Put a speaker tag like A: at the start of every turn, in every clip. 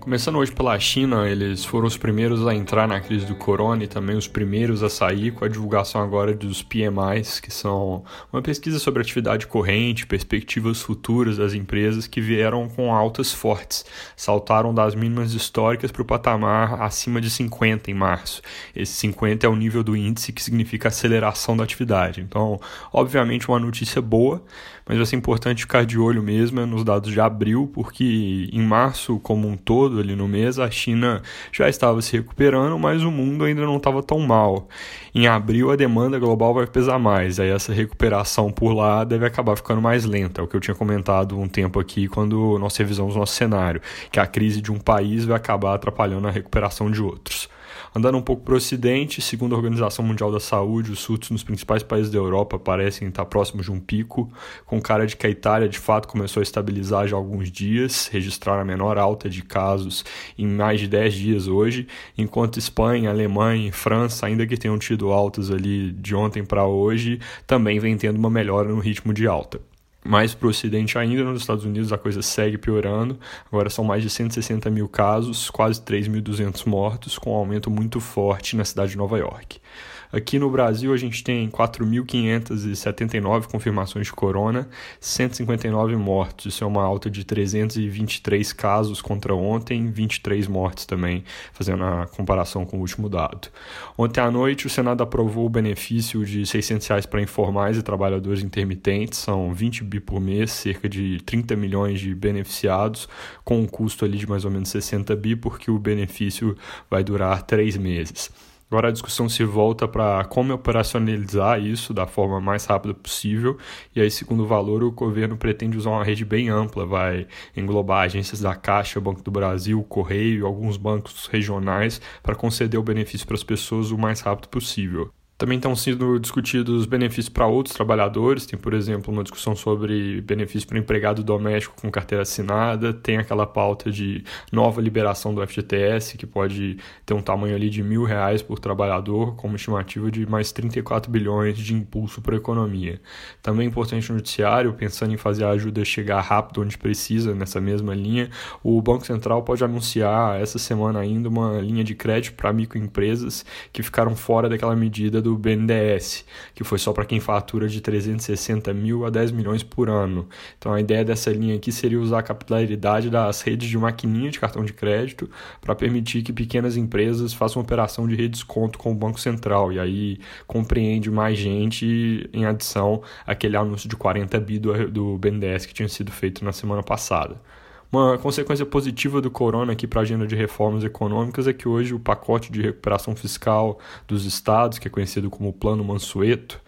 A: Começando hoje pela China, eles foram os primeiros a entrar na crise do corona e também os primeiros a sair com a divulgação agora dos PMIs, que são uma pesquisa sobre atividade corrente, perspectivas futuras das empresas que vieram com altas fortes, saltaram das mínimas históricas para o patamar acima de 50 em março. Esse 50 é o nível do índice que significa aceleração da atividade. Então, obviamente, uma notícia boa, mas vai ser importante ficar de olho mesmo nos dados de abril, porque em março, como um todo, ali no mês, a China já estava se recuperando, mas o mundo ainda não estava tão mal. Em abril, a demanda global vai pesar mais, aí essa recuperação por lá deve acabar ficando mais lenta, é o que eu tinha comentado um tempo aqui quando nós revisamos nosso cenário, que a crise de um país vai acabar atrapalhando a recuperação de outros. Andando um pouco para o Ocidente, segundo a Organização Mundial da Saúde, os surtos nos principais países da Europa parecem estar próximos de um pico, com cara de que a Itália de fato começou a estabilizar já há alguns dias, registrar a menor alta de casos em mais de 10 dias hoje, enquanto Espanha, Alemanha e França, ainda que tenham tido altas ali de ontem para hoje, também vem tendo uma melhora no ritmo de alta. Mais para o Ocidente ainda, nos Estados Unidos a coisa segue piorando. Agora são mais de 160 mil casos, quase 3.200 mortos, com um aumento muito forte na cidade de Nova York. Aqui no Brasil, a gente tem 4.579 confirmações de corona, 159 mortos. Isso é uma alta de 323 casos contra ontem, 23 mortes também, fazendo a comparação com o último dado. Ontem à noite, o Senado aprovou o benefício de 600 reais para informais e trabalhadores intermitentes. São 20 bi por mês, cerca de 30 milhões de beneficiados, com um custo ali de mais ou menos 60 bi, porque o benefício vai durar três meses. Agora a discussão se volta para como operacionalizar isso da forma mais rápida possível. E aí, segundo o valor, o governo pretende usar uma rede bem ampla, vai englobar agências da Caixa, Banco do Brasil, Correio e alguns bancos regionais para conceder o benefício para as pessoas o mais rápido possível. Também estão sendo discutidos benefícios para outros trabalhadores. Tem, por exemplo, uma discussão sobre benefício para empregado doméstico com carteira assinada. Tem aquela pauta de nova liberação do FGTS, que pode ter um tamanho ali de mil reais por trabalhador, com uma estimativa de mais 34 bilhões de impulso para a economia. Também é importante no noticiário, pensando em fazer a ajuda chegar rápido onde precisa, nessa mesma linha, o Banco Central pode anunciar essa semana ainda uma linha de crédito para microempresas que ficaram fora daquela medida do BNDES, que foi só para quem fatura de 360 mil a 10 milhões por ano. Então a ideia dessa linha aqui seria usar a capilaridade das redes de maquininha de cartão de crédito para permitir que pequenas empresas façam operação de redesconto com o Banco Central. E aí compreende mais gente em adição àquele anúncio de 40 bi do, do BNDES que tinha sido feito na semana passada. Uma consequência positiva do corona aqui para a agenda de reformas econômicas é que hoje o pacote de recuperação fiscal dos estados, que é conhecido como Plano Mansueto,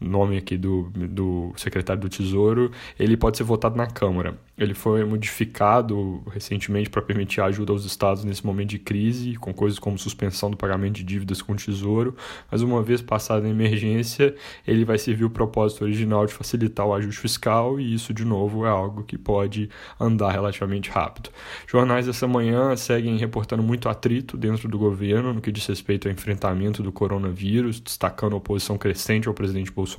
A: nome aqui do, do secretário do Tesouro, ele pode ser votado na Câmara. Ele foi modificado recentemente para permitir ajuda aos estados nesse momento de crise, com coisas como suspensão do pagamento de dívidas com o Tesouro, mas uma vez passada a emergência, ele vai servir o propósito original de facilitar o ajuste fiscal e isso, de novo, é algo que pode andar relativamente rápido. Jornais dessa manhã seguem reportando muito atrito dentro do governo no que diz respeito ao enfrentamento do coronavírus, destacando a oposição crescente ao presidente Bolsonaro.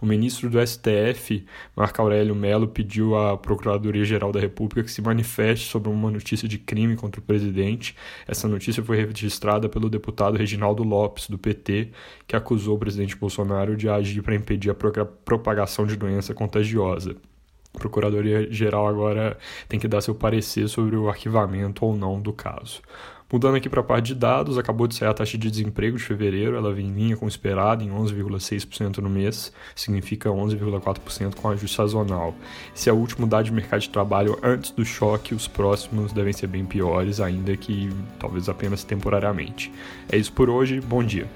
A: O ministro do STF, Marco Aurélio Mello, pediu à Procuradoria Procuradoria-Geral da República que se manifeste sobre uma notícia de crime contra o presidente. Essa notícia foi registrada pelo deputado Reginaldo Lopes, do PT, que acusou o presidente Bolsonaro de agir para impedir a propagação de doença contagiosa. A Procuradoria-Geral agora tem que dar seu parecer sobre o arquivamento ou não do caso. Mudando aqui para a parte de dados, acabou de sair a taxa de desemprego de fevereiro, ela vem em linha com o esperado, em 11,6% no mês, significa 11,4% com ajuste sazonal. Esse é o último dado de mercado de trabalho antes do choque, os próximos devem ser bem piores, ainda que talvez apenas temporariamente. É isso por hoje, bom dia.